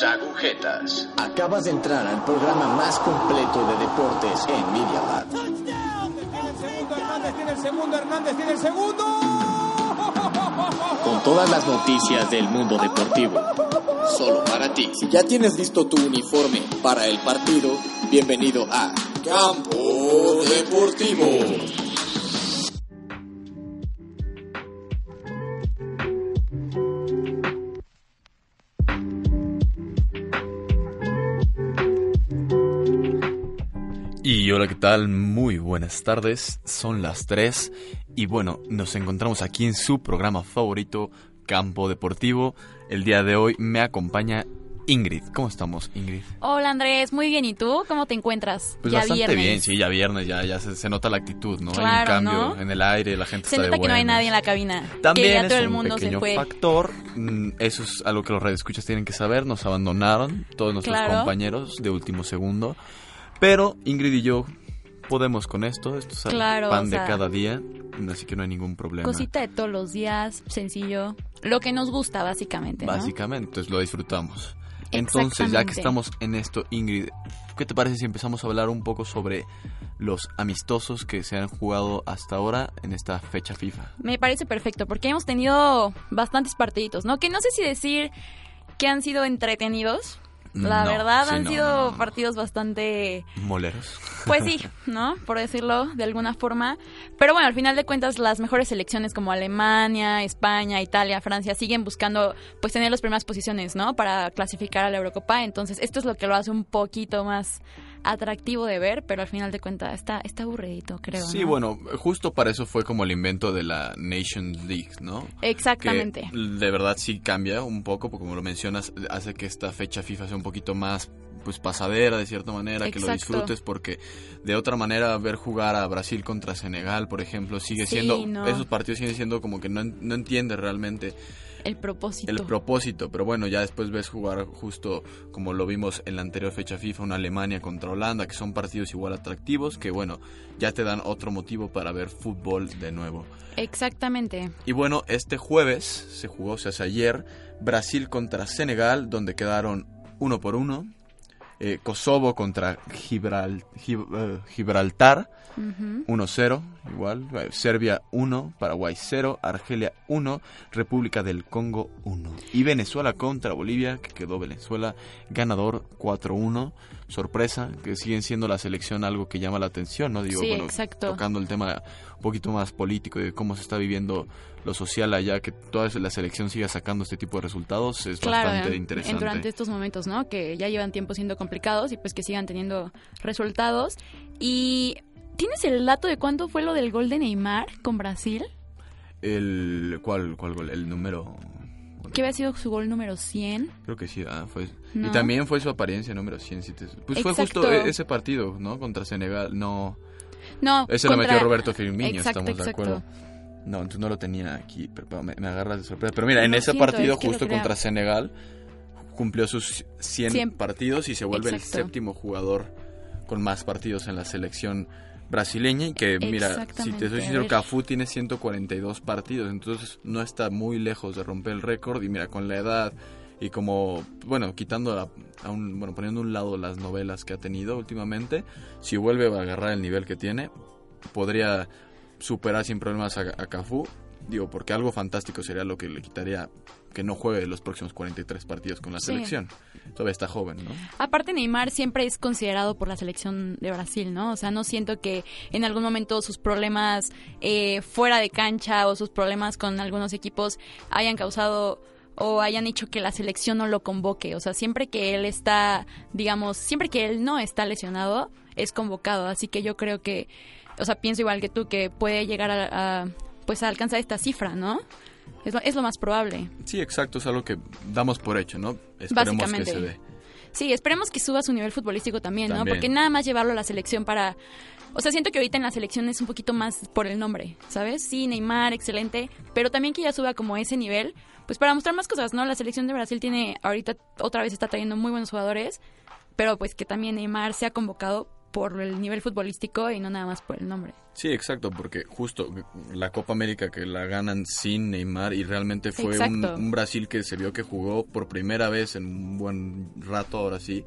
sus agujetas. Acabas de entrar al programa más completo de deportes en Media Lab. Hernández tiene el segundo, Hernández tiene el segundo. Con todas las noticias del mundo deportivo. Solo para ti. Si ya tienes listo tu uniforme para el partido, bienvenido a Campo Deportivo. Y hola, ¿qué tal? Muy buenas tardes. Son las 3 y bueno, nos encontramos aquí en su programa favorito, Campo Deportivo. El día de hoy me acompaña Ingrid. ¿Cómo estamos, Ingrid? Hola Andrés, muy bien. ¿Y tú? ¿Cómo te encuentras? Pues ya bastante viernes. bien, sí, ya viernes, ya, ya se, se nota la actitud, ¿no? Hay un Claro, cambio ¿no? en el aire, la gente Se está de nota que no hay nadie en la cabina. También que ya es todo el un mundo se pequeño fue. factor. mm, Eso es algo que los radioescuchas tienen que saber. Nos abandonaron todos nuestros Claro. compañeros de último segundo. Pero Ingrid y yo podemos con esto. Esto es el Claro, pan o de cada día. Así que no hay ningún problema. Cosita de todos los días, sencillo. Lo que nos gusta, básicamente. ¿no? Básicamente, entonces lo disfrutamos. Entonces, ya que estamos en esto, Ingrid, ¿qué te parece si empezamos a hablar un poco sobre los amistosos que se han jugado hasta ahora en esta fecha FIFA? Me parece perfecto, porque hemos tenido bastantes partiditos, ¿no? Que no sé si decir que han sido entretenidos. La No, verdad, sí, han no, sido no, partidos bastante Moleros. Pues sí, ¿no? Por decirlo de alguna forma. Pero bueno, al final de cuentas, las mejores selecciones como Alemania, España, Italia, Francia siguen buscando pues tener las primeras posiciones, ¿no? Para clasificar a la Eurocopa. Entonces, esto es lo que lo hace un poquito más atractivo de ver, pero al final de cuentas está, está aburridito, creo. Sí, ¿no? bueno, justo para eso fue como el invento de la Nations League, ¿no? Exactamente. Que de verdad sí cambia un poco, porque como lo mencionas, hace que esta fecha FIFA sea un poquito más pues pasadera de cierta manera, que lo Exacto. disfrutes porque de otra manera ver jugar a Brasil contra Senegal, por ejemplo, sigue Sí, siendo no. esos partidos siguen siendo como que no, no entiendes realmente El propósito. el propósito, pero bueno, ya después ves jugar justo como lo vimos en la anterior fecha FIFA, una Alemania contra Holanda, que son partidos igual atractivos, que bueno, ya te dan otro motivo para ver fútbol de nuevo. Exactamente. Y bueno, este jueves se jugó, o sea, ayer, Brasil contra Senegal, donde quedaron uno por uno. Eh, Kosovo contra Gibral- Gib- eh, Gibraltar, Ujú. 1-0, igual. Eh, Serbia 1, Paraguay 0, Argelia 1, República del Congo 1. Y Venezuela contra Bolivia, que quedó Venezuela ganador 4-1. Sorpresa, que siguen siendo la selección algo que llama la atención, ¿no? Digo, Sí, bueno, exacto. tocando el tema un poquito más político y de cómo se está viviendo lo social allá, que toda la selección siga sacando este tipo de resultados, es Claro, bastante interesante. en- durante estos momentos, ¿no? Que ya llevan tiempo siendo complicados y pues que sigan teniendo resultados. Y ¿tienes el dato de cuánto fue lo del gol de Neymar con Brasil? El, ¿cuál, ¿Cuál gol? El número... Que había sido su gol número 100. Creo que sí, ah, fue. No. Y también fue su apariencia número 100. si te- Pues fue justo e- ese partido, ¿no? Contra Senegal. No, No, ese lo contra- metió Roberto Firmino, Exacto, estamos de acuerdo. No, entonces no lo tenía aquí, pero, me, me agarras de sorpresa. Pero mira, en ese siento, partido es justo contra Senegal cumplió sus 100, 100. partidos y se vuelve el séptimo jugador con más partidos en la selección brasileña y que mira, si te soy sincero. Cafú tiene 142 partidos, entonces no está muy lejos de romper el récord y mira, con la edad y como, bueno, quitando a, a un, bueno, poniendo a un lado las novelas que ha tenido últimamente, si vuelve a agarrar el nivel que tiene, podría superar sin problemas a, a Cafú, digo, porque algo fantástico sería lo que le quitaría que no juegue los próximos 43 partidos con la Sí. selección. Todavía está joven, ¿no? Aparte Neymar siempre es considerado por la selección de Brasil, ¿no? O sea, no siento que en algún momento sus problemas eh, fuera de cancha o sus problemas con algunos equipos hayan causado o hayan hecho que la selección no lo convoque. O sea, siempre que él está, digamos, siempre que él no está lesionado, es convocado. Así que yo creo que, o sea, pienso igual que tú que puede llegar a, a, pues a alcanzar esta cifra, ¿no? Es lo, es lo más probable. Sí, exacto, es algo que damos por hecho, ¿no? Esperemos que se dé. Sí, esperemos que suba su nivel futbolístico también, ¿no? También. Porque nada más llevarlo a la selección para... O sea, siento que ahorita en la selección es un poquito más por el nombre, ¿sabes? Sí, Neymar, excelente, pero también que ya suba como ese nivel, pues para mostrar más cosas, ¿no? La selección de Brasil tiene, ahorita otra vez está trayendo muy buenos jugadores, pero pues que también Neymar sea convocado por el nivel futbolístico y no nada más por el nombre. Sí, exacto, porque justo la Copa América que la ganan sin Neymar y realmente fue un, Brasil que se vio que jugó por primera vez en un buen rato, ahora sí,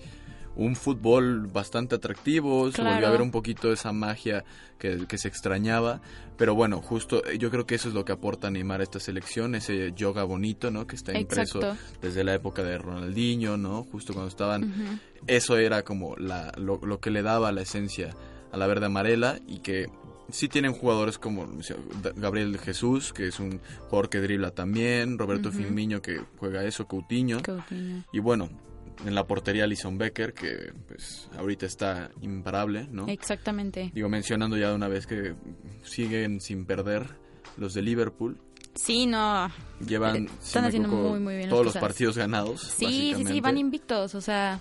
un fútbol bastante atractivo, se volvió a ver un poquito esa magia que, que se extrañaba, pero bueno, justo eh, yo creo que eso es lo que aporta Neymar a esta selección, ese yoga bonito, ¿no? Que está impreso Exacto. desde la época de Ronaldinho, ¿no? Justo cuando estaban eso era como la, lo, lo que le daba la esencia a la verde amarela y que sí tienen jugadores como Gabriel Jesús, que es un jugador que dribla también, Roberto Firmino que juega eso, Coutinho, Coutinho. y bueno, en la portería Alison Becker, que pues ahorita está imparable, ¿no? Exactamente. Digo, mencionando ya de una vez que siguen sin perder los de Liverpool, Sí, no. llevan si están me haciendo equivoco, muy, muy bien las todos los partidos ganados. Sí, sí, sí, van invictos, o sea,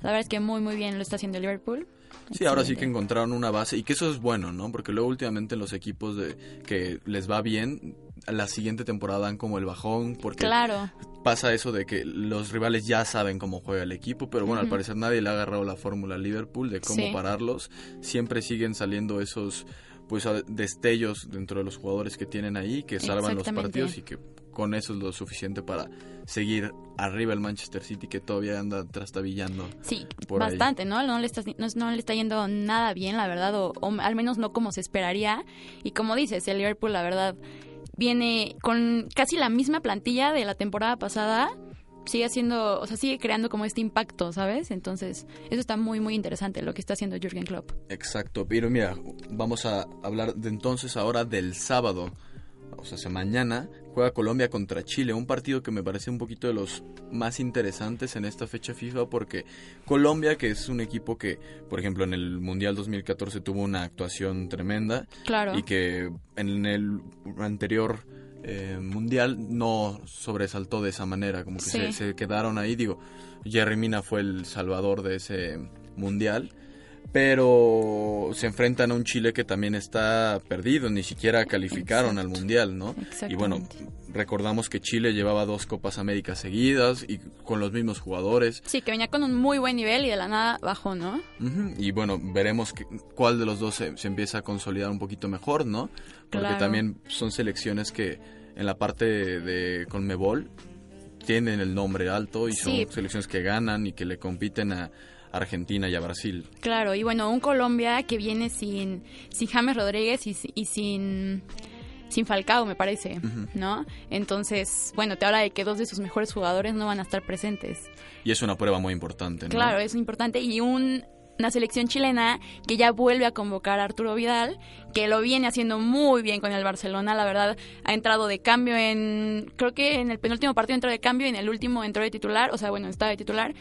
la verdad es que muy, muy bien lo está haciendo Liverpool. Sí, ahora sí que encontraron una base y que eso es bueno, ¿no? Porque luego últimamente los equipos de que les va bien, la siguiente temporada dan como el bajón porque Claro, pasa eso de que los rivales ya saben cómo juega el equipo, pero bueno, al parecer nadie le ha agarrado la fórmula al Liverpool de cómo Sí. pararlos. Siempre siguen saliendo esos pues a- destellos dentro de los jugadores que tienen ahí que salvan los partidos y que con eso es lo suficiente para seguir arriba el Manchester City que todavía anda trastabillando. sí, por ahí. bastante, ¿no? No le, está, no, no le está yendo nada bien, la verdad, o, o al menos no como se esperaría. Y como dices, el Liverpool, la verdad, viene con casi la misma plantilla de la temporada pasada. Sigue haciendo, o sea, sigue creando como este impacto, ¿sabes? Entonces, eso está muy, muy interesante lo que está haciendo Jürgen Klopp. Exacto, pero mira, vamos a hablar de entonces ahora del sábado. O sea, se- mañana juega Colombia contra Chile, un partido que me parece un poquito de los más interesantes en esta fecha FIFA porque Colombia, que es un equipo que, por ejemplo, en el Mundial 2014 tuvo una actuación tremenda Claro. y que en el anterior eh, Mundial no sobresaltó de esa manera, como que Sí. se, se quedaron ahí, digo, Jerry Mina fue el salvador de ese Mundial pero se enfrentan a un Chile que también está perdido, ni siquiera calificaron al Mundial, ¿no? Y bueno, recordamos que Chile llevaba dos Copas América seguidas y con los mismos jugadores. Sí, que venía con un muy buen nivel y de la nada bajó, ¿no? Y bueno, veremos que- cuál de los dos se, se empieza a consolidar un poquito mejor, ¿no? Porque Claro. también son selecciones que en la parte de, de Conmebol tienen el nombre alto y son Sí. selecciones que ganan y que le compiten a Argentina y a Brasil. Claro, y bueno, un Colombia que viene sin, sin James Rodríguez y, y sin, sin Falcao, me parece, ¿no? Entonces, bueno, te habla de que dos de sus mejores jugadores no van a estar presentes. Y es una prueba muy importante, ¿no? Claro, es importante. Y un, una selección chilena que ya vuelve a convocar a Arturo Vidal, que lo viene haciendo muy bien con el Barcelona, la verdad, ha entrado de cambio en, creo que en el penúltimo partido entró de cambio y en el último entró de titular, o sea, bueno, estaba de titular,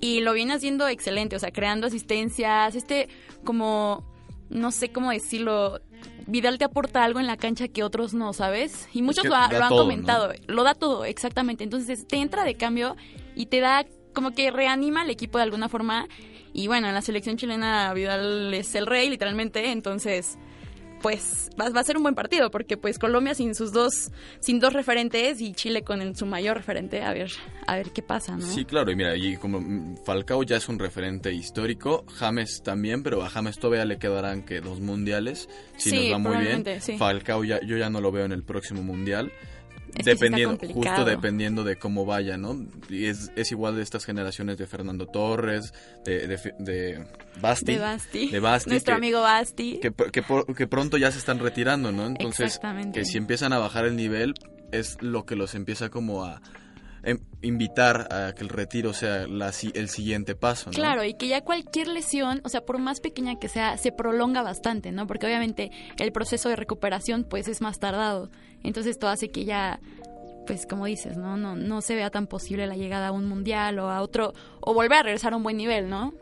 y lo viene haciendo excelente, o sea, creando asistencias, este como, no sé cómo decirlo, Vidal te aporta algo en la cancha que otros no, ¿sabes? Y muchos que lo, ha- lo han todo, comentado, lo da todo, exactamente. Entonces te entra de cambio y te da como que reanima al equipo de alguna forma. Y bueno, en la selección chilena Vidal es el rey, literalmente. Entonces, pues va, va a ser un buen partido porque pues Colombia sin sus dos, sin dos referentes y Chile con el- su mayor referente, a ver, a ver qué pasa, ¿no? Sí, claro, y mira, y como mm, Falcao ya es un referente histórico, James también, pero a James todavía le quedarán que dos mundiales, si Sí, nos va muy bien. sí. Falcao ya, yo ya no lo veo en el próximo mundial. Es sí dependiendo, justo dependiendo de cómo vaya, ¿no? Y es, es igual de estas generaciones de Fernando Torres, de, de, de Basti. De Basti. de Basti, Nuestro que- amigo Basti. que, que, que pronto ya se están retirando, ¿no? Entonces, que si empiezan a bajar el nivel, es lo que los empieza como a invitar a que el retiro sea la el siguiente paso, ¿no? Claro, y que ya cualquier lesión, o sea, por más pequeña que sea, se prolonga bastante, ¿no? Porque obviamente el proceso de recuperación pues es más tardado. Entonces esto hace que ya pues como dices, ¿no? No no se vea tan posible la llegada a un mundial o a otro o volver a regresar a un buen nivel, ¿no?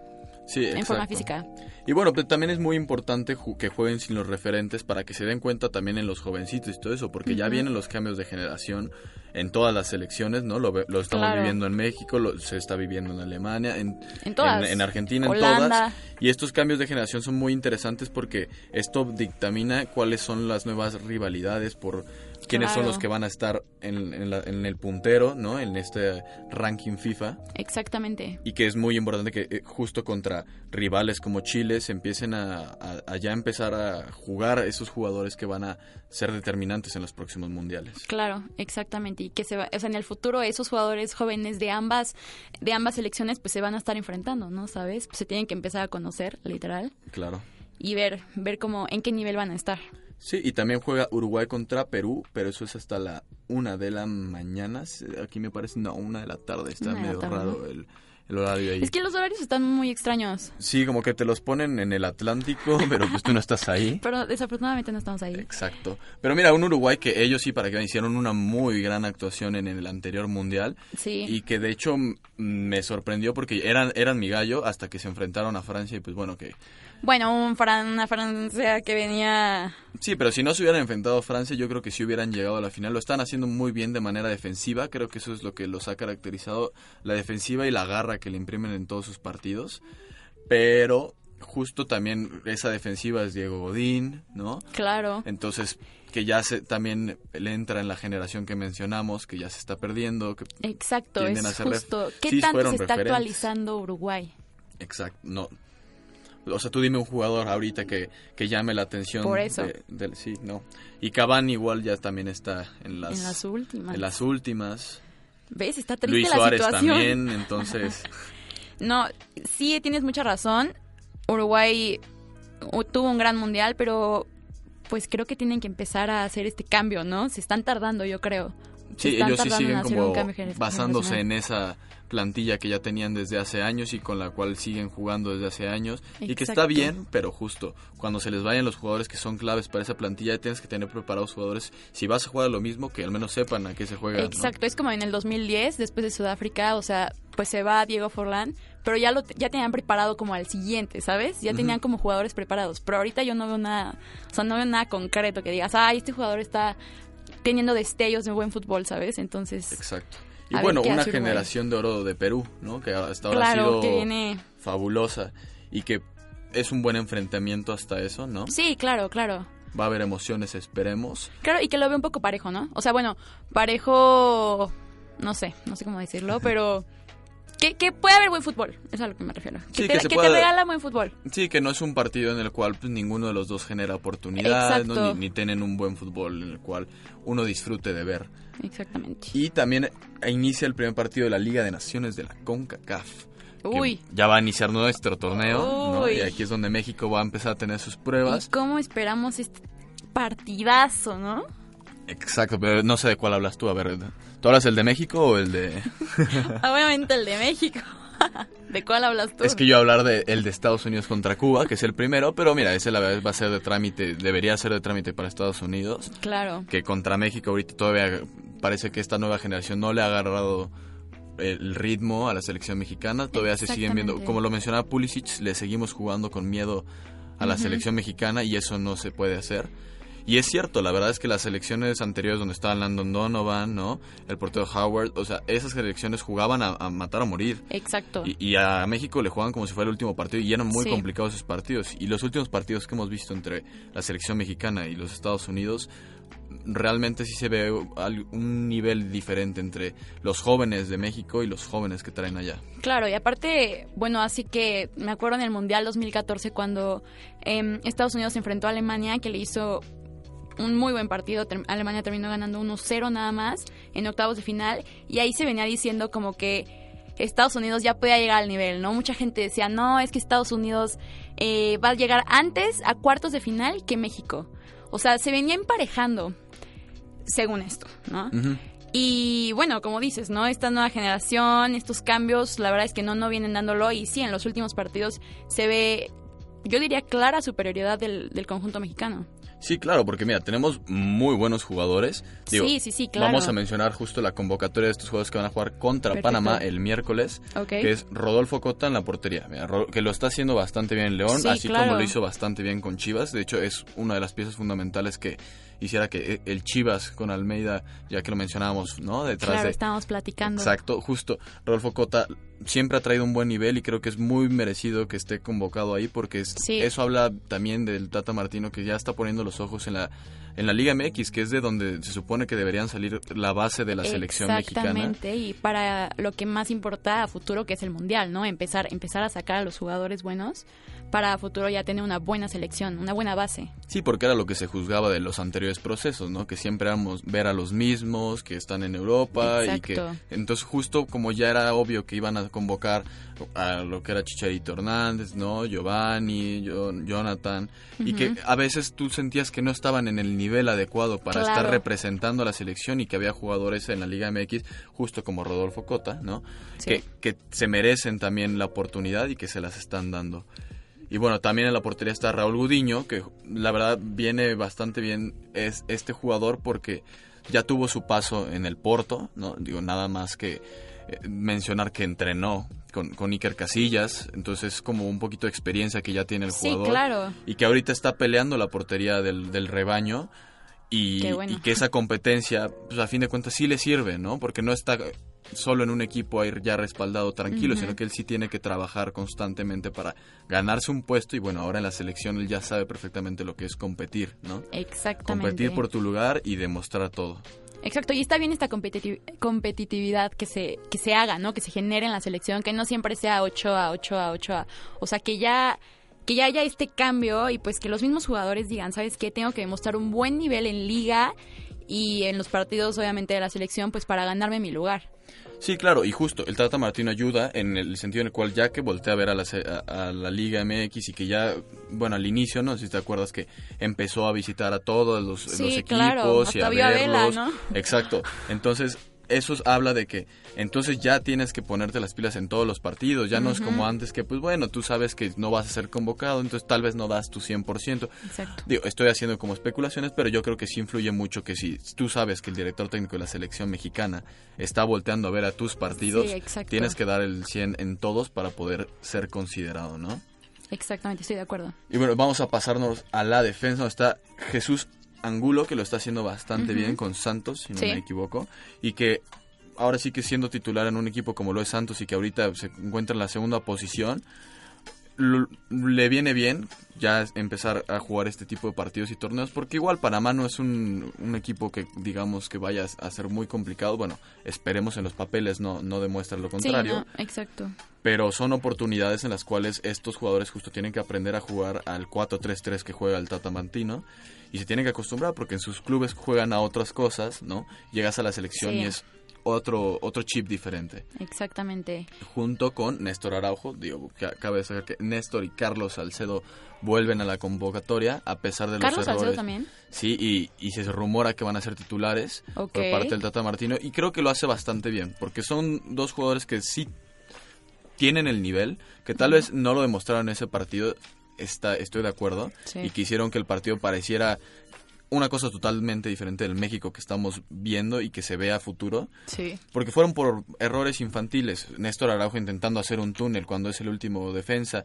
Sí, en forma física. Y bueno, pero también es muy importante ju- que jueguen sin los referentes para que se den cuenta también en los jovencitos y todo eso, porque ya vienen los cambios de generación en todas las selecciones, ¿no? Lo, lo estamos Claro. viviendo en México, lo, se está viviendo en Alemania, en, En todas. en, en Argentina, en todas. Y estos cambios de generación son muy interesantes porque esto dictamina cuáles son las nuevas rivalidades por quiénes son los que van a estar en, en la- en el puntero, ¿no? En este ranking FIFA Exactamente. y que es muy importante que eh, justo contra rivales como Chile se empiecen a, a- a ya empezar a jugar esos jugadores que van a ser determinantes en los próximos mundiales. Claro, exactamente. Y que se va, o sea, en el futuro esos jugadores jóvenes de ambas, de ambas selecciones, pues se van a estar enfrentando, ¿no? ¿Sabes? Pues se tienen que empezar a conocer, literal, Claro. y ver, ver cómo, en qué nivel van a estar. Sí, y también juega Uruguay contra Perú, pero eso es hasta la una de la mañana. Aquí me parece, no, una de la tarde. Está Una medio tarde, raro el, el horario ahí. Es que los horarios están muy extraños, Sí, como que te los ponen en el Atlántico, pero pues tú no estás ahí. pero desafortunadamente no estamos ahí. Exacto. Pero mira, un Uruguay que ellos sí, para que hicieron una muy gran actuación en el anterior mundial. Sí. Y que de hecho m- me sorprendió porque eran, eran mi gallo hasta que se enfrentaron a Francia y pues bueno que... Bueno, un Fran, una Francia que venía... Sí, pero si no se hubieran enfrentado a Francia yo creo que sí hubieran llegado a la final. Lo están haciendo muy bien de manera defensiva. Creo que eso es lo que los ha caracterizado. La defensiva y la garra que le imprimen en todos sus partidos. Pero justo también esa defensiva es Diego Godín, ¿no? Claro. Entonces que ya se, también le entra en la generación que mencionamos, que ya se está perdiendo, que Exacto, es a justo. ¿Qué sí tanto se está actualizando Uruguay? Exacto, no. O sea, tú dime un jugador ahorita que, que llame la atención. Por eso. de- sí, no. Y Cavani igual ya también está en las, en las últimas. en las últimas. ¿Ves? Está triste Luis la Suárez situación. también, entonces... No, sí tienes mucha razón. Uruguay tuvo un gran mundial, pero pues creo que tienen que empezar a hacer este cambio, ¿no? Se están tardando, yo creo. Se Sí, ellos sí siguen como basándose en esa plantilla que ya tenían desde hace años y con la cual siguen jugando desde hace años y que está bien, pero justo cuando se les vayan los jugadores que son claves para esa plantilla ya tienes que tener preparados jugadores si vas a jugar a lo mismo que al menos sepan a qué se juega. ¿no? Exacto, es como en el 2010, después de Sudáfrica, o sea, pues se va Diego Forlán, pero ya lo ya tenían preparado como al siguiente, ¿sabes? Ya tenían como jugadores preparados, pero ahorita yo no veo nada, o sea, no veo nada concreto que digas, "Ay, este jugador está teniendo destellos de buen fútbol", ¿sabes? Entonces, Exacto. Y bueno, una Uruguay. generación de oro de Perú, ¿no? Que hasta ahora ha sido que viene fabulosa y que es un buen enfrentamiento hasta eso, ¿no? Sí, claro, claro. Va a haber emociones, esperemos. Claro, y que lo veo un poco parejo, ¿no? O sea, bueno, parejo, no sé, no sé cómo decirlo, pero que, que puede haber buen fútbol, es a lo que me refiero. Que, Sí, te, que que pueda- te regala buen fútbol. Sí, que no es un partido en el cual pues, ninguno de los dos genera oportunidades, ni, ni tienen un buen fútbol en el cual uno disfrute de ver. Exactamente. Y también inicia el primer partido de la Liga de Naciones de la CONCACAF. Uy. Ya va a iniciar nuestro torneo, ¿no? Y aquí es donde México va a empezar a tener sus ¿Y pruebas. cómo esperamos este partidazo, no? Exacto, pero no sé de cuál hablas tú. A ver, ¿tú hablas el de México o el de...? Obviamente el de México. ¿De cuál hablas tú? Es que yo hablar de el de Estados Unidos contra Cuba, que es el primero, pero mira, ese la verdad va a ser de trámite, debería ser de trámite para Estados Unidos, Claro. que contra México ahorita todavía parece que esta nueva generación no le ha agarrado el ritmo a la selección mexicana, todavía se siguen viendo, como lo mencionaba Pulisic, le seguimos jugando con miedo a la selección mexicana y eso no se puede hacer. Y es cierto, la verdad es que las selecciones anteriores donde estaba Landon Donovan, ¿no? El portero Howard, o sea, esas selecciones jugaban a, a matar o morir. Exacto. Y, y a México le juegan como si fuera el último partido y eran muy Sí. complicados esos partidos. Y los últimos partidos que hemos visto entre la selección mexicana y los Estados Unidos, realmente sí se ve un nivel diferente entre los jóvenes de México y los jóvenes que traen allá. Claro, y aparte, bueno, así que me acuerdo en el Mundial 2014 cuando em, Estados Unidos se enfrentó a Alemania, que le hizo un muy buen partido. Alemania terminó ganando 1-0 nada más en octavos de final. Y ahí se venía diciendo como que Estados Unidos ya podía llegar al nivel, ¿no? Mucha gente decía, no, es que Estados Unidos eh, va a llegar antes a cuartos de final que México. O sea, se venía emparejando, según esto, ¿no? Y bueno, como dices, ¿no? Esta nueva generación, estos cambios, la verdad es que no, no vienen dándolo. Y sí, en los últimos partidos se ve, yo diría, clara superioridad del, del conjunto mexicano. Sí, claro, porque mira, tenemos muy buenos jugadores. Digo, sí, sí, sí, claro. Vamos a mencionar justo la convocatoria de estos jugadores que van a jugar contra Perfecto. Panamá el miércoles, Ok. que es Rodolfo Cota en la portería, Mira, que lo está haciendo bastante bien en León, Sí, así claro. como lo hizo bastante bien con Chivas. De hecho, es una de las piezas fundamentales que hiciera que eh, el Chivas con Almeida, ya que lo mencionábamos, ¿no? Detrás Claro, de estábamos platicando. Exacto, justo. Rodolfo Cota siempre ha traído un buen nivel y creo que es muy merecido que esté convocado ahí porque es- Sí. eso habla también del Tata Martino que ya está poniendo los ojos en la en la Liga MX, que es de donde se supone que deberían salir la base de la selección mexicana. Exactamente, y para lo que más importa a futuro, que es el Mundial, ¿no? Empezar, empezar a sacar a los jugadores buenos para futuro ya tener una buena selección, una buena base. Sí, porque era lo que se juzgaba de los anteriores procesos, ¿no? Que siempre éramos ver a los mismos, que están en Europa y que Exacto. entonces justo como ya era obvio que iban a convocar a lo que era Chicharito Hernández, ¿no? Giovanni, Jo- Jonathan y que a veces tú sentías que no estaban en el nivel adecuado para Claro. estar representando a la selección y que había jugadores en la Liga MX justo como Rodolfo Cota, ¿no? Sí. Que, que se merecen también la oportunidad y que se las están dando. Y bueno, también en la portería está Raúl Gudiño, que la verdad viene bastante bien es este jugador porque ya tuvo su paso en el Porto, ¿no? Digo, nada más que eh, mencionar que entrenó con, con Iker Casillas, entonces es como un poquito de experiencia que ya tiene el Sí, jugador. claro. Y que ahorita está peleando la portería del, del rebaño y, bueno. y que esa competencia, pues a fin de cuentas sí le sirve, ¿no? Porque no está solo en un equipo ahí ya respaldado tranquilo, sino que él sí tiene que trabajar constantemente para ganarse un puesto y bueno, ahora en la selección él ya sabe perfectamente lo que es competir, ¿no? Exactamente. Competir por tu lugar y demostrar todo. Exacto, y está bien esta competiti- competitividad que se, que se haga, ¿no? Que se genere en la selección, que no siempre sea 8 a 8 a 8 a... O sea, que ya que ya haya este cambio y pues que los mismos jugadores digan, ¿sabes qué? Tengo que demostrar un buen nivel en liga y en los partidos obviamente de la selección pues para ganarme mi lugar. Sí, claro, y justo, el Tata Martino ayuda en el sentido en el cual ya que voltea a ver a la, a, a la Liga MX y que ya, bueno, al inicio, no sé si te acuerdas que empezó a visitar a todos los, Sí, los equipos claro, y a Vela, verlos. ¿no? Exacto, entonces eso habla de que entonces ya tienes que ponerte las pilas en todos los partidos, ya no es como antes que pues bueno, tú sabes que no vas a ser convocado, entonces tal vez no das tu 100%. Exacto. Digo, estoy haciendo como especulaciones, pero yo creo que sí influye mucho que si tú sabes que el director técnico de la selección mexicana está volteando a ver a tus partidos, Sí, tienes que dar el 100 en todos para poder ser considerado, ¿no? Exactamente, estoy de acuerdo. Y bueno, vamos a pasarnos a la defensa, donde está Jesús Angulo, que lo está haciendo bastante bien con Santos, si no Sí. me equivoco, y que ahora sí que siendo titular en un equipo como lo es Santos y que ahorita se encuentra en la segunda posición, le viene bien ya empezar a jugar este tipo de partidos y torneos porque igual Panamá no es un, un equipo que digamos que vaya a ser muy complicado bueno esperemos en los papeles no no demuestra lo contrario Sí, no, exacto. pero son oportunidades en las cuales estos jugadores justo tienen que aprender a jugar al 4-3-3 que juega el Tata Martino y se tienen que acostumbrar porque en sus clubes juegan a otras cosas, ¿no? Llegas a la selección Sí. y es otro otro chip diferente. Exactamente. Junto con Néstor Araujo, digo, que cabe destacar que Néstor y Carlos Salcedo vuelven a la convocatoria a pesar de los Carlos errores. Salcedo también. Sí, y, y se rumora que van a ser titulares por parte del Tata Martino y creo que lo hace bastante bien porque son dos jugadores que sí tienen el nivel, que tal vez no lo demostraron en ese partido, está, estoy de acuerdo, Sí. y que hicieron que el partido pareciera una cosa totalmente diferente del México que estamos viendo y que se ve a futuro, Sí. porque fueron por errores infantiles. Néstor Araujo intentando hacer un túnel cuando es el último defensa.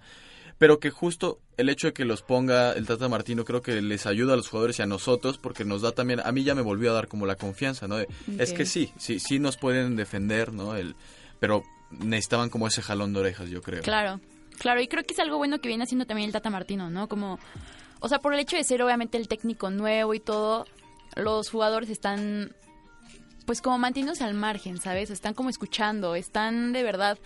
Pero que justo el hecho de que los ponga el Tata Martino creo que les ayuda a los jugadores y a nosotros porque nos da también, a mí ya me volvió a dar como la confianza, ¿no? De, Es que sí, sí, sí nos pueden defender, ¿no? El, pero necesitaban como ese jalón de orejas, yo creo. Claro, claro, y creo que es algo bueno que viene haciendo también el Tata Martino, ¿no? Como, o sea, por el hecho de ser obviamente el técnico nuevo y todo, los jugadores están, pues como manteniéndose al margen, ¿sabes? Están como escuchando, están de verdad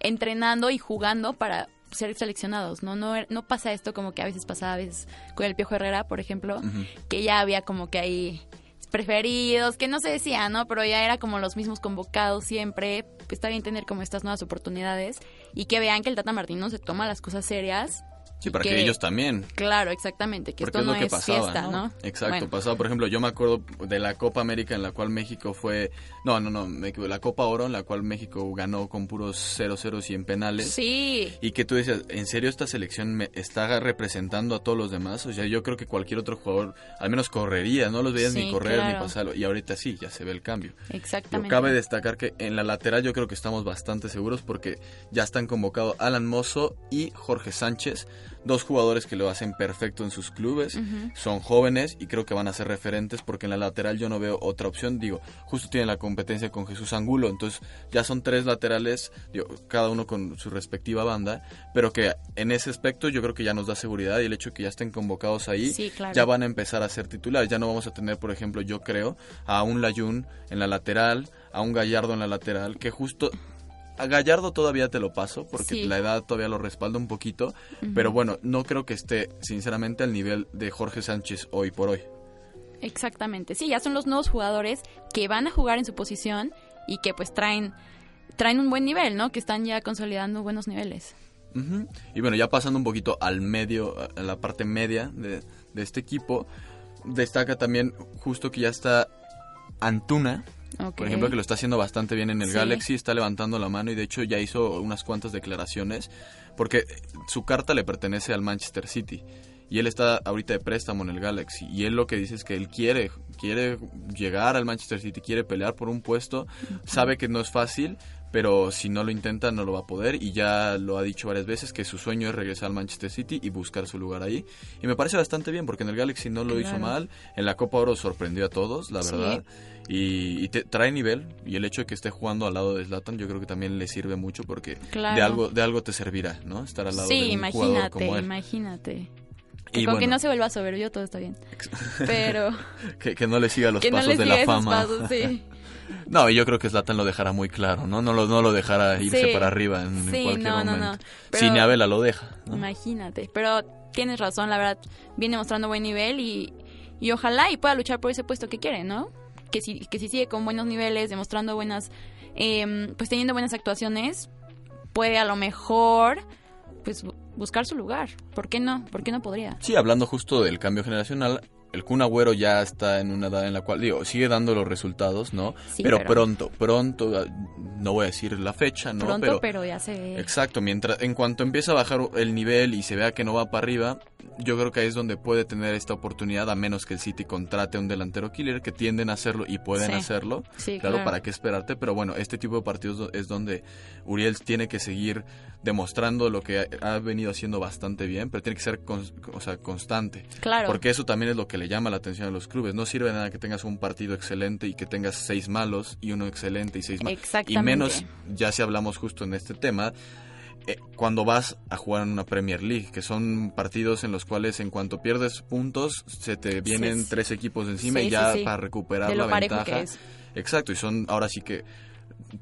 entrenando y jugando para ser seleccionados, ¿no? No, no pasa esto como que a veces pasaba a veces con el Piojo Herrera, por ejemplo, que ya había como que ahí preferidos, que no se decía, ¿no? Pero ya era como los mismos convocados siempre. Está bien tener como estas nuevas oportunidades y que vean que el Tata Martino se toma las cosas serias Sí, para que, ellos también. Claro, exactamente, que Porque esto no es lo que es pasaba, fiesta, ¿no? ¿no? Exacto, Bueno. pasaba, por ejemplo, yo me acuerdo de la Copa América en la cual México fue, no, no, no, me la Copa Oro en la cual México ganó con puros 0-0 y en penales. Sí, Y que tú decías, ¿en serio esta selección me está representando a todos los demás? O sea, yo creo que cualquier otro jugador al menos correría, no los veías Sí, ni correr ni pasarlo. Y ahorita sí, ya se ve el cambio. Pero exactamente. cabe destacar que en la lateral yo creo que estamos bastante seguros porque ya están convocados Alan Mozo y Jorge Sánchez, dos jugadores que lo hacen perfecto en sus clubes, son jóvenes y creo que van a ser referentes porque en la lateral yo no veo otra opción, digo, justo tienen la competencia con Jesús Angulo, entonces ya son tres laterales, digo, cada uno con su respectiva banda, pero que en ese aspecto yo creo que ya nos da seguridad y el hecho de que ya estén convocados ahí, Sí, claro. ya van a empezar a ser titulares, ya no vamos a tener, por ejemplo, yo creo, a un Layun en la lateral, a un Gallardo en la lateral, que justo a Gallardo todavía te lo paso porque Sí. la edad todavía lo respalda un poquito, pero bueno, no creo que esté sinceramente al nivel de Jorge Sánchez hoy por hoy. Exactamente, sí, ya son los nuevos jugadores que van a jugar en su posición y que pues traen, traen un buen nivel, ¿no? Que están ya consolidando buenos niveles. Y bueno, ya pasando un poquito al medio, a la parte media de, de este equipo, destaca también justo que ya está Antuna, Por ejemplo, que lo está haciendo bastante bien en el Sí. Galaxy, está levantando la mano y de hecho ya hizo unas cuantas declaraciones, porque su carta le pertenece al Manchester City. Y él está ahorita de préstamo en el Galaxy. Y él lo que dice es que él quiere, quiere llegar al Manchester City, quiere pelear por un puesto. Sabe que no es fácil, pero si no lo intenta no lo va a poder. Y ya lo ha dicho varias veces que su sueño es regresar al Manchester City y buscar su lugar ahí. Y me parece bastante bien porque en el Galaxy no lo hizo mal. En la Copa Oro sorprendió a todos, la Sí. verdad. Y, y te- trae nivel. Y el hecho de que esté jugando al lado de Zlatan yo creo que también le sirve mucho porque Claro. de, algo, de algo te servirá, ¿no? Estar al lado Sí, de un jugador imagínate, como él. imagínate. Y con que no se vuelva soberbio todo está bien. Pero Que, que no le siga los que no pasos le de siga la esos fama. pasos, sí. No, y yo creo que Zlatan lo dejará muy claro, ¿no? No lo, no lo dejará irse Sí. para arriba en, en Sí, cualquier no, no, momento. no. Pero- Si Neavela lo deja, ¿no? Imagínate. Pero tienes razón, la verdad, viene mostrando buen nivel y, y ojalá y pueda luchar por ese puesto que quiere, ¿no? Que si, que si sigue con buenos niveles, demostrando buenas, em, pues teniendo buenas actuaciones, puede a lo mejor, pues buscar su lugar. ¿Por qué no? ¿Por qué no podría? Sí, hablando justo del cambio generacional, el Kun Agüero ya está en una edad en la cual, digo, sigue dando los resultados, ¿no? Sí, pero, pero- pronto, pronto, ah, no voy a decir la fecha, ¿no? Pronto, pero, pero, ya se ve. Exacto, mientras en cuanto empieza a bajar el nivel y se vea que no va para arriba, yo creo que ahí es donde puede tener esta oportunidad, a menos que el City contrate a un delantero killer, que tienden a hacerlo y pueden Sí. hacerlo. Sí, claro, claro. para qué esperarte, pero bueno, este tipo de partidos do- es donde Uriel tiene que seguir demostrando lo que ha, venido haciendo bastante bien, pero tiene que ser o sea, constante. Claro. Porque eso también es lo que le llama la atención a los clubes. No sirve de nada que tengas un partido excelente y que tengas seis malos y uno excelente y seis malos. Y menos, ya si hablamos justo en este tema, eh, cuando vas a jugar en una Premier League, que son partidos en los cuales en cuanto pierdes puntos, se te vienen sí. tres equipos encima Sí, y ya para recuperar De la ventaja. que es. Exacto, y son ahora sí que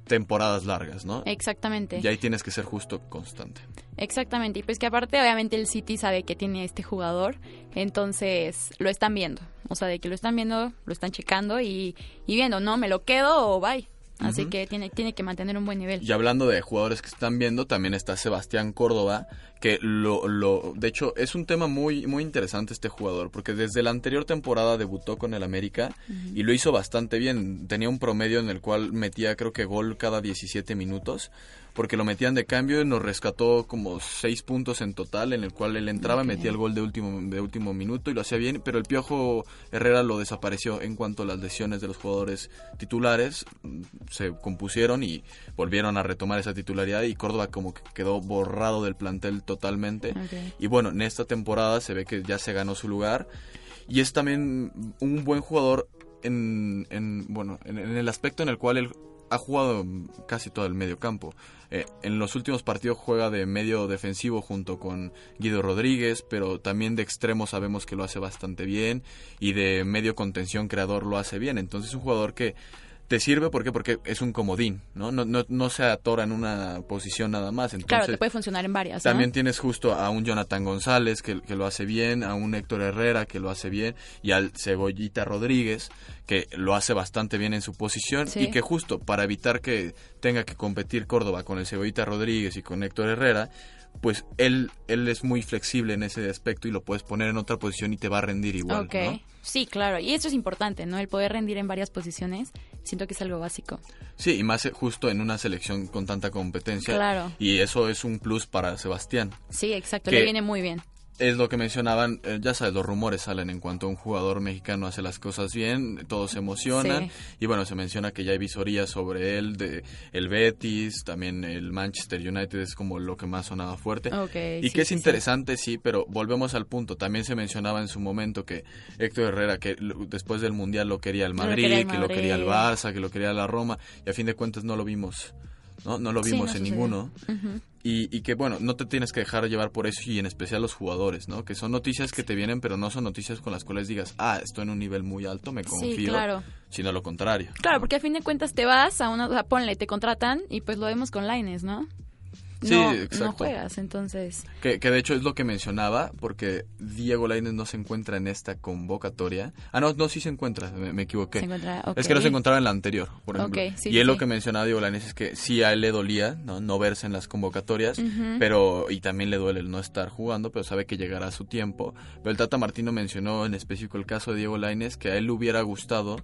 temporadas largas, ¿no? Exactamente. Y ahí tienes que ser justo constante. Exactamente, y pues que aparte obviamente el City sabe que tiene este jugador, entonces lo están viendo, o sea, de que lo están viendo, lo están checando y, y viendo, no, me lo quedo o bye. Así que tiene, tiene que mantener un buen nivel. Y hablando de jugadores que están viendo, también está Sebastián Córdoba, que lo, lo, de hecho es un tema muy, muy interesante este jugador, porque desde la anterior temporada debutó con el América y lo hizo bastante bien. Tenía un promedio en el cual metía creo que gol cada 17 minutos, porque lo metían de cambio y nos rescató como 6 puntos en total, en el cual él entraba, Ok. metía el gol de último, de último minuto y lo hacía bien, pero el Piojo Herrera lo desapareció en cuanto a las lesiones de los jugadores titulares mm, se compusieron y volvieron a retomar esa titularidad y Córdoba como que quedó borrado del plantel totalmente. Y bueno, en esta temporada se ve que ya se ganó su lugar y es también un buen jugador en, en bueno, en, en el aspecto en el cual él ha jugado casi todo el medio campo. Eh, en los últimos partidos juega de medio defensivo junto con Guido Rodríguez, pero también de extremo sabemos que lo hace bastante bien y de medio contención creador lo hace bien. Entonces es un jugador que te sirve ¿por qué? porque es un comodín, ¿no? No, no, no se atora en una posición nada más. Entonces, claro, te puede funcionar en varias. ¿no? también tienes justo a un Jonathan González que, que lo hace bien, a un Héctor Herrera que lo hace bien y al Cebollita Rodríguez que lo hace bastante bien en su posición Sí. y que justo para evitar que tenga que competir Córdoba con el Cebollita Rodríguez y con Héctor Herrera, pues él, él es muy flexible en ese aspecto y lo puedes poner en otra posición y te va a rendir igual. Ok. ¿no? Sí, claro. Y eso es importante, ¿no? El poder rendir en varias posiciones. Siento que es algo básico. Sí, y más eh, justo en una selección con tanta competencia. Claro. Y eso es un plus para Sebastián. Sí, exacto. Que- Le viene muy bien. Es lo que mencionaban, eh, ya sabes, los rumores salen en cuanto un jugador mexicano hace las cosas bien, todos se emocionan. Sí. Y bueno, se menciona que ya hay visorías sobre él, de el Betis, también el Manchester United es como lo que más sonaba fuerte. Y sí, que es sí, interesante, sí, pero volvemos al punto. También se mencionaba en su momento que Héctor Herrera, que lo- después del Mundial lo quería el Lo Madrid, quería el que lo quería el. Barça, que lo quería la Roma, y a fin de cuentas no lo vimos. No, no lo Sí, vimos no en sucedió. ninguno. Y, y que bueno, no te tienes que dejar llevar por eso y en especial los jugadores, ¿no? Que son noticias que te vienen, pero no son noticias con las cuales digas, ah, estoy en un nivel muy alto, me Sí, confío. claro. Sino lo contrario. Claro, porque a fin de cuentas te vas a una, o sea, ponle, te contratan y pues lo vemos con Laines, ¿no? Sí, no, exacto. no juegas, entonces. Que, que de hecho es lo que mencionaba, porque Diego Lainez no se encuentra en esta convocatoria. Ah, no, no, sí se encuentra, me, me equivoqué. Se encuentra, Es que no se encontraba en la anterior, por ejemplo. Ok, sí, y sí, él lo sí. que mencionaba Diego Lainez es que sí a él le dolía no, no verse en las convocatorias, Ujú. pero y también le duele el no estar jugando, pero sabe que llegará su tiempo. Pero el Tata Martino mencionó en específico el caso de Diego Lainez, que a él le hubiera gustado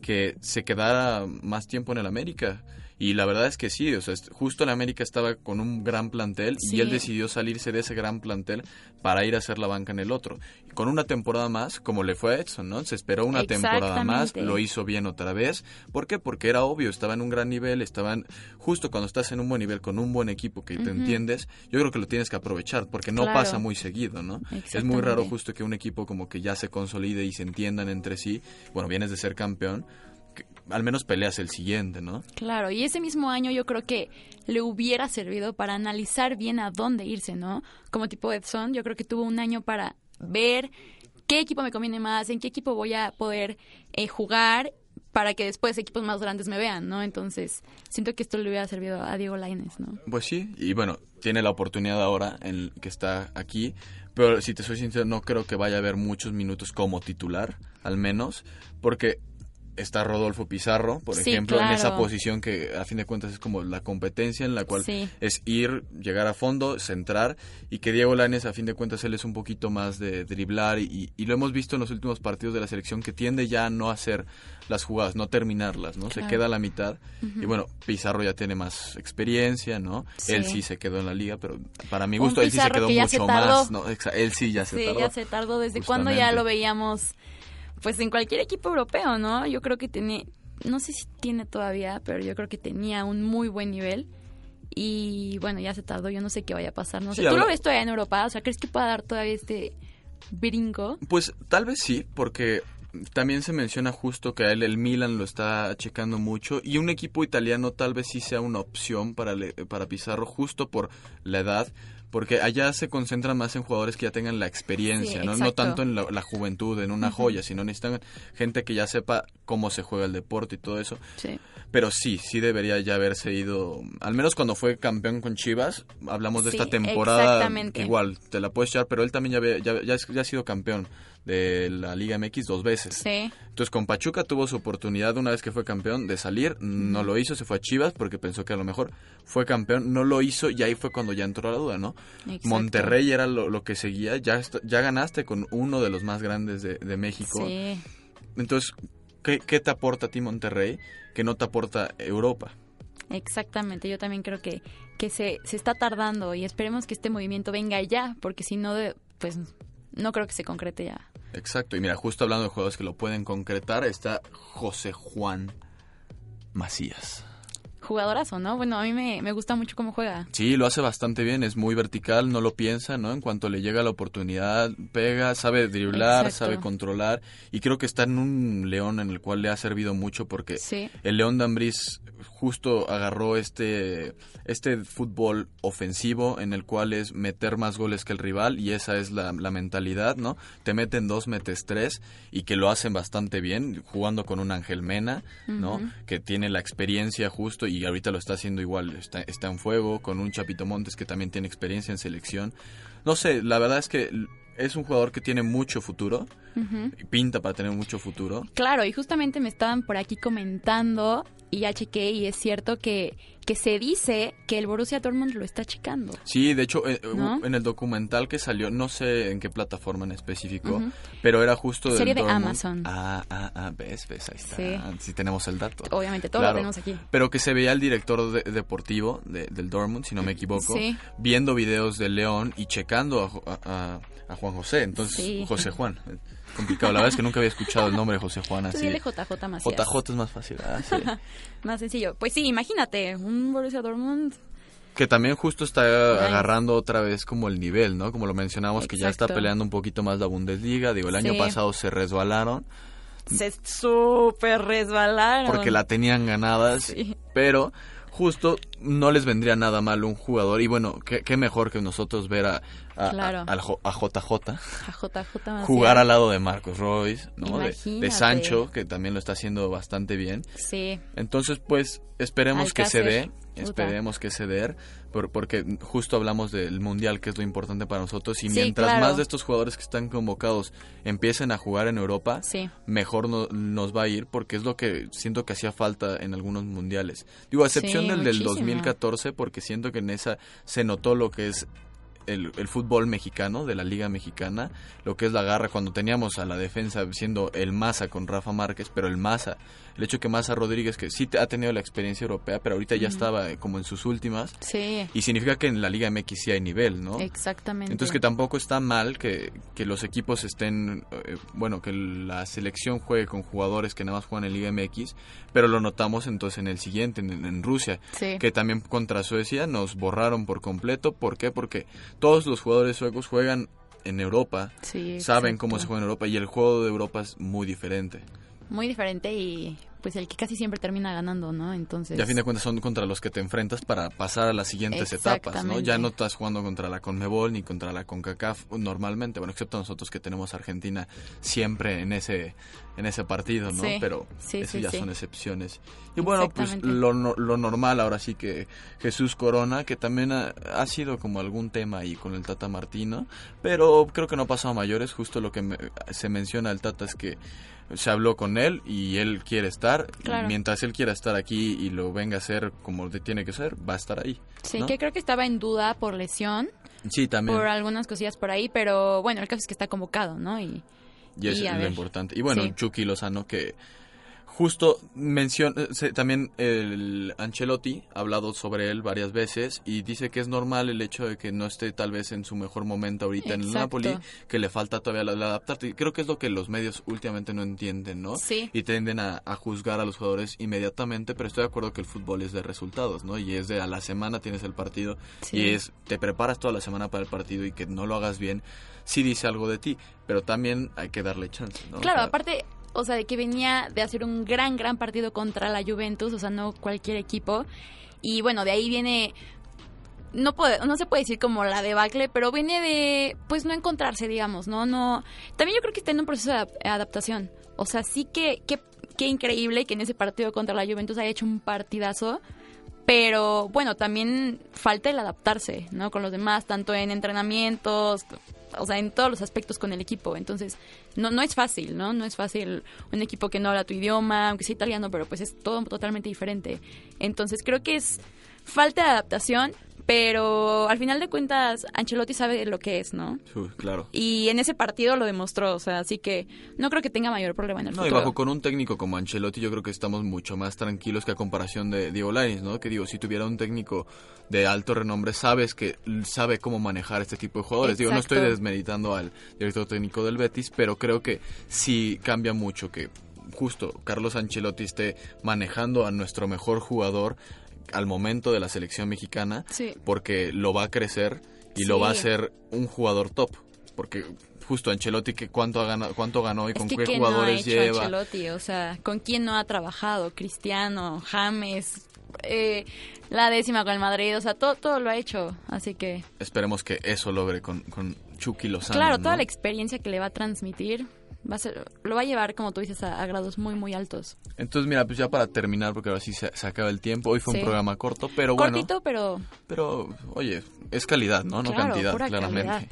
que se quedara más tiempo en el América. Y la verdad es que sí, o sea, justo el América estaba con un gran plantel Sí. y él decidió salirse de ese gran plantel para ir a hacer la banca en el otro. Y con una temporada más, como le fue a Edson, ¿no? Se esperó una temporada más, lo hizo bien otra vez. ¿Por qué? Porque era obvio, estaba en un gran nivel, estaban justo cuando estás en un buen nivel con un buen equipo que te entiendes, yo creo que lo tienes que aprovechar porque no Claro. pasa muy seguido, ¿no? Es muy raro justo que un equipo como que ya se consolide y se entiendan entre sí. Bueno, vienes de ser campeón, al menos peleas el siguiente, ¿no? Claro, y ese mismo año yo creo que le hubiera servido para analizar bien a dónde irse, ¿no? Como tipo Edson, yo creo que tuvo un año para ver qué equipo me conviene más, en qué equipo voy a poder eh, jugar para que después equipos más grandes me vean, ¿no? Entonces, siento que esto le hubiera servido a Diego Lainez, ¿no? Pues sí, y bueno, tiene la oportunidad ahora en que está aquí, pero si te soy sincero, no creo que vaya a haber muchos minutos como titular, al menos, porque está Rodolfo Pizarro, por Sí, ejemplo, en esa posición que a fin de cuentas es como la competencia en la cual Sí. es ir, llegar a fondo, centrar, y que Diego Lanes a fin de cuentas él es un poquito más de driblar, y, y lo hemos visto en los últimos partidos de la selección que tiende ya a no hacer las jugadas, no terminarlas, ¿no? Se queda a la mitad, y bueno, Pizarro ya tiene más experiencia, ¿no? Sí. Él sí se quedó en la liga, pero para mi gusto él sí se quedó se mucho más, ¿no? Él sí ya se sí, tardó. ya se tardó. ¿Desde cuando ya lo veíamos? Pues en cualquier equipo europeo, ¿no? Yo creo que tiene, no sé si tiene todavía, pero yo creo que tenía un muy buen nivel. Y bueno, ya se tardó, yo no sé qué vaya a pasar. No sé, Sí, ¿tú lo ves todavía en Europa? O sea, ¿crees que pueda dar todavía este brinco? Pues tal vez sí, porque también se menciona justo que a él el Milan lo está checando mucho y un equipo italiano tal vez sí sea una opción para, le- para Pizarro justo por la edad, porque allá se concentra más en jugadores que ya tengan la experiencia, Sí, ¿no? tanto en la, la juventud, en una joya, sino necesitan gente que ya sepa cómo se juega el deporte y todo eso. Sí. Pero sí, sí debería ya haberse ido, al menos cuando fue campeón con Chivas, hablamos de Sí, esta temporada, igual, te la puedes echar, pero él también ya, había- ya, ya ha sido campeón de la Liga MX dos veces. Sí. Entonces con Pachuca tuvo su oportunidad una vez que fue campeón de salir, no lo hizo, se fue a Chivas porque pensó que a lo mejor fue campeón, no lo hizo y ahí fue cuando ya entró la duda, ¿no? Exacto. Monterrey era lo, lo que seguía, ya, ya ganaste con uno de los más grandes de, de México. Sí. Entonces, ¿qué, ¿qué te aporta a ti Monterrey que no te aporta Europa? Exactamente, yo también creo que, que se, se está tardando y esperemos que este movimiento venga ya, porque si no, de- pues no creo que se concrete ya. Exacto, y mira, justo hablando de jugadores que lo pueden concretar, está José Juan Macías. Jugadorazo, ¿no? Bueno, a mí me, me gusta mucho cómo juega. Sí, lo hace bastante bien, es muy vertical, no lo piensa, ¿no? En cuanto le llega la oportunidad, pega, sabe driblar, Exacto. sabe controlar, y creo que está en un León en el cual le ha servido mucho porque Sí. el León de Ambriz justo agarró este, este fútbol ofensivo en el cual es meter más goles que el rival y esa es la, la mentalidad, ¿no? Te meten dos, metes tres y que lo hacen bastante bien jugando con un Ángel Mena, ¿no? Que tiene la experiencia justo y ahorita lo está haciendo igual, está, está en fuego con un Chapito Montes que también tiene experiencia en selección. No sé, la verdad es que es un jugador que tiene mucho futuro, y pinta para tener mucho futuro. Claro, y justamente me estaban por aquí comentando y ya chequé y es cierto que, que se dice que el Borussia Dortmund lo está checando. Sí, de hecho, eh, ¿No? en el documental que salió, no sé en qué plataforma en específico, pero era justo del Serie de Dortmund. Amazon. Ah, ah, ah, ves, ves, ahí está. Sí. Sí, tenemos el dato. Obviamente, todo lo tenemos aquí. Pero que se veía el director de- deportivo de- del Dortmund, si no me equivoco, Sí. viendo videos del León y checando a, Jo- a- a- a Juan José. Entonces, Sí. José Juan. Complicado. La verdad es que nunca había escuchado el nombre de José Juan Tú así. dile JJ Macías. JJ es más fácil. Ah, sí. Más sencillo. Pues sí, imagínate, un Borussia Dortmund. Que también justo está agarrando otra vez como el nivel, ¿no? Como lo mencionamos, que ya está Exacto. peleando un poquito más la Bundesliga. Digo, el año Sí. pasado se resbalaron Se súper resbalaron. porque la tenían ganadas, Sí. pero justo no les vendría nada mal un jugador. Y bueno, qué, qué mejor que nosotros ver a, a, Claro. a- JJ jugar al lado de Marcos Royce, ¿no? De. Sancho, que también lo está haciendo bastante bien. Sí. Entonces, pues, esperemos que se dé. Esperemos que por- porque justo hablamos del Mundial, que es lo importante para nosotros, y Sí, mientras claro. más de estos jugadores que están convocados empiecen a jugar en Europa, Sí. mejor no- nos va a ir, porque es lo que siento que hacía falta en algunos Mundiales. Digo, a excepción Sí, del del muchísimo. 2014, porque siento que en esa se notó lo que es el, el fútbol mexicano, de la Liga Mexicana, lo que es la garra, cuando teníamos a la defensa siendo el Maza con Rafa Márquez, pero el Maza, el hecho que Maza Rodríguez, que sí ha tenido la experiencia europea, pero ahorita ya estaba eh, como en sus últimas, Sí. y significa que en la Liga MX sí hay nivel, ¿no? Exactamente. Entonces que tampoco está mal que, que los equipos estén, eh, bueno, que la selección juegue con jugadores que nada más juegan en Liga MX, pero lo notamos entonces en el siguiente, en, en Rusia, Sí. que también contra Suecia nos borraron por completo. ¿Por qué? Porque todos los jugadores suecos juegan en Europa, Sí, saben cómo se juega en Europa y el juego de Europa es muy diferente. Muy diferente y pues el que casi siempre termina ganando, ¿no? Entonces. Y a fin de cuentas son contra los que te enfrentas para pasar a las siguientes etapas, ¿no? Ya no estás jugando contra la Conmebol ni contra la CONCACAF normalmente, bueno, excepto nosotros que tenemos a Argentina siempre en ese en ese partido, ¿no? Sí, Pero sí, eso sí, ya son excepciones. Y bueno, pues lo, lo normal ahora sí que Jesús Corona, que también ha, ha sido como algún tema ahí con el Tata Martino, pero creo que no pasó a mayores, justo lo que me- se menciona el Tata es que se habló con él y él quiere estar. y mientras él quiera estar aquí y lo venga a hacer como tiene que ser, va a estar ahí. Sí, ¿no? que creo que estaba en duda por lesión, Sí, también. por algunas cosillas por ahí, pero bueno, el caso es que está convocado, ¿no? Y Y eso y es lo ver. importante. Y bueno, Sí. Chucky Lozano que justo menciona, se- también el Ancelotti ha hablado sobre él varias veces y dice que es normal el hecho de que no esté tal vez en su mejor momento ahorita en el. Napoli, que le falta todavía la, la adaptarte. Creo que es lo que los medios últimamente no entienden, ¿no? Sí. Y tienden a, a juzgar a los jugadores inmediatamente, pero estoy de acuerdo que el fútbol es de resultados, ¿no? Y es de a la semana tienes el partido Sí. y es te preparas toda la semana para el partido y que no lo hagas bien, sí dice algo de ti, pero también hay que darle chance, ¿no? Claro, O sea, aparte, o sea, de que venía de hacer un gran, gran partido contra la Juventus, o sea, no cualquier equipo. Y bueno, de ahí viene, no, puede, no se puede decir como la debacle, pero viene de, pues, no encontrarse, digamos, ¿no? no También yo creo que está en un proceso de adap- adaptación. O sea, sí que, que, qué increíble que en ese partido contra la Juventus haya hecho un partidazo. Pero bueno, también falta el adaptarse, ¿no? Con los demás, tanto en entrenamientos, o sea, en todos los aspectos con el equipo. Entonces, no, no es fácil, ¿no? No es fácil un equipo que no habla tu idioma, aunque sea italiano, pero pues es todo totalmente diferente. Entonces, creo que es falta de adaptación, pero al final de cuentas, Ancelotti sabe lo que es, ¿no? sí, claro. Y en ese partido lo demostró, o sea, así que no creo que tenga mayor problema en el No, y futuro. bajo con un técnico como Ancelotti yo creo que estamos mucho más tranquilos que a comparación de Diego Lainez, ¿no? Que digo, si tuviera un técnico de alto renombre, sabes que sabe cómo manejar este tipo de jugadores. Digo, no estoy desmeditando al director técnico del Betis, pero creo que sí cambia mucho que justo Carlos Ancelotti esté manejando a nuestro mejor jugador al momento de la selección mexicana, Sí. porque lo va a crecer y lo va a hacer un jugador top, porque justo Ancelotti que cuánto ha ganado, cuánto ganó y Es con que qué ¿quién no ha jugadores hecho lleva. Ancelotti? O sea, ¿con quién no ha trabajado? Cristiano, James, eh, la décima con el Madrid, o sea, todo, todo lo ha hecho. Así que, Esperemos que eso logre con, con Chucky Lozano. claro, ¿no? toda la experiencia que le va a transmitir va a ser, lo va a llevar, como tú dices, a, a grados muy, muy altos. Entonces, mira, pues ya para terminar, porque ahora sí se, se acaba el tiempo. Hoy fue Sí. un programa corto, pero Cortito, bueno. pero Pero, oye, es calidad, ¿no? No Claro, cantidad, pura claramente. calidad.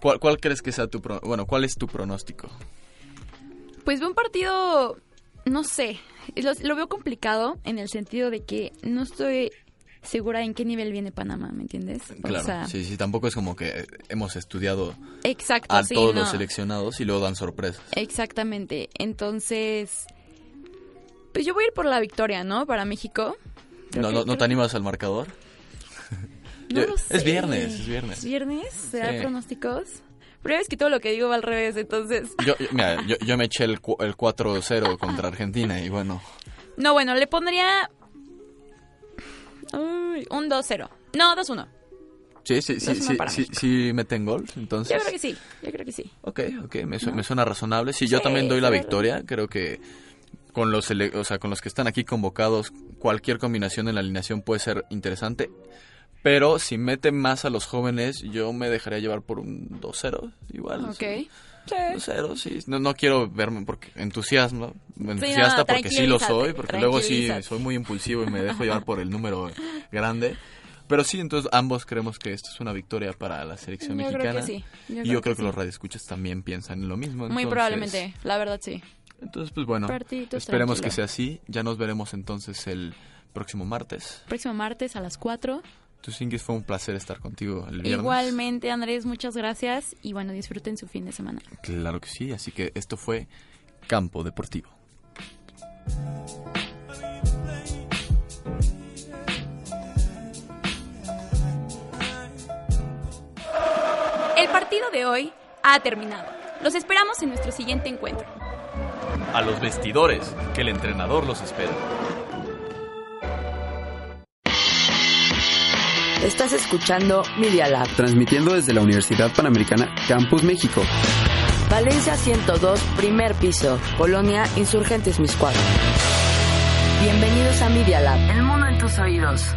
¿Cuál, ¿Cuál crees que sea tu pro- bueno, cuál es tu pronóstico? Pues veo un partido, no sé, lo, lo veo complicado en el sentido de que no estoy segura en qué nivel viene Panamá, ¿me entiendes? O Claro, sea, sí, sí, tampoco es como que hemos estudiado exacto, a sí, todos no. los seleccionados y luego dan sorpresas. Exactamente. Entonces, pues yo voy a ir por la victoria, ¿no? Para México. Creo ¿No, que- no, no te animas al marcador? No Yo- lo es sé. viernes, es viernes. ¿Es viernes? ¿Será Sí. pronósticos? Pero es que todo lo que digo va al revés, entonces... Yo, yo- mira, yo, yo me eché el, el 4-0 contra Argentina y bueno, No, bueno, le pondría... Uy, un 2-0. No, 2-1. sí, sí, sí, sí, sí, sí meten gol, entonces... Yo creo que sí, yo creo que sí. Ok, ok, me, su- me suena razonable. Sí, yo también doy la victoria. Creo que con los, o sea, con los que están aquí convocados, cualquier combinación en la alineación puede ser interesante. Pero si mete más a los jóvenes, yo me dejaría llevar por un 2-0, igual. Ok. sí. Sí. 2-0, sí. No, no quiero verme porque entusiasmo, no, entusiasta porque sí lo soy, porque luego sí soy muy impulsivo y me dejo llevar por el número grande. Pero sí, entonces ambos creemos que esto es una victoria para la selección Yo creo mexicana. que sí, yo y creo yo creo que que, los radioescuchas también piensan en lo mismo. Muy probablemente, la verdad sí. Entonces, pues bueno, Partidito esperemos tranquilo. que sea así. Ya nos veremos entonces el próximo martes. Próximo martes a las 4. Tus Ingis, fue un placer estar contigo el viernes. Igualmente, Andrés, muchas gracias. Y bueno, disfruten su fin de semana. Claro que sí, así que esto fue Campo Deportivo. El partido de hoy ha terminado. Los esperamos en nuestro siguiente encuentro. A los vestidores, que el entrenador los espera. Estás escuchando Media Lab. Transmitiendo desde la Universidad Panamericana Campus México. Valencia 102, primer piso. Colonia Insurgentes Miscuadra. Bienvenidos a Media Lab. El mundo en tus oídos.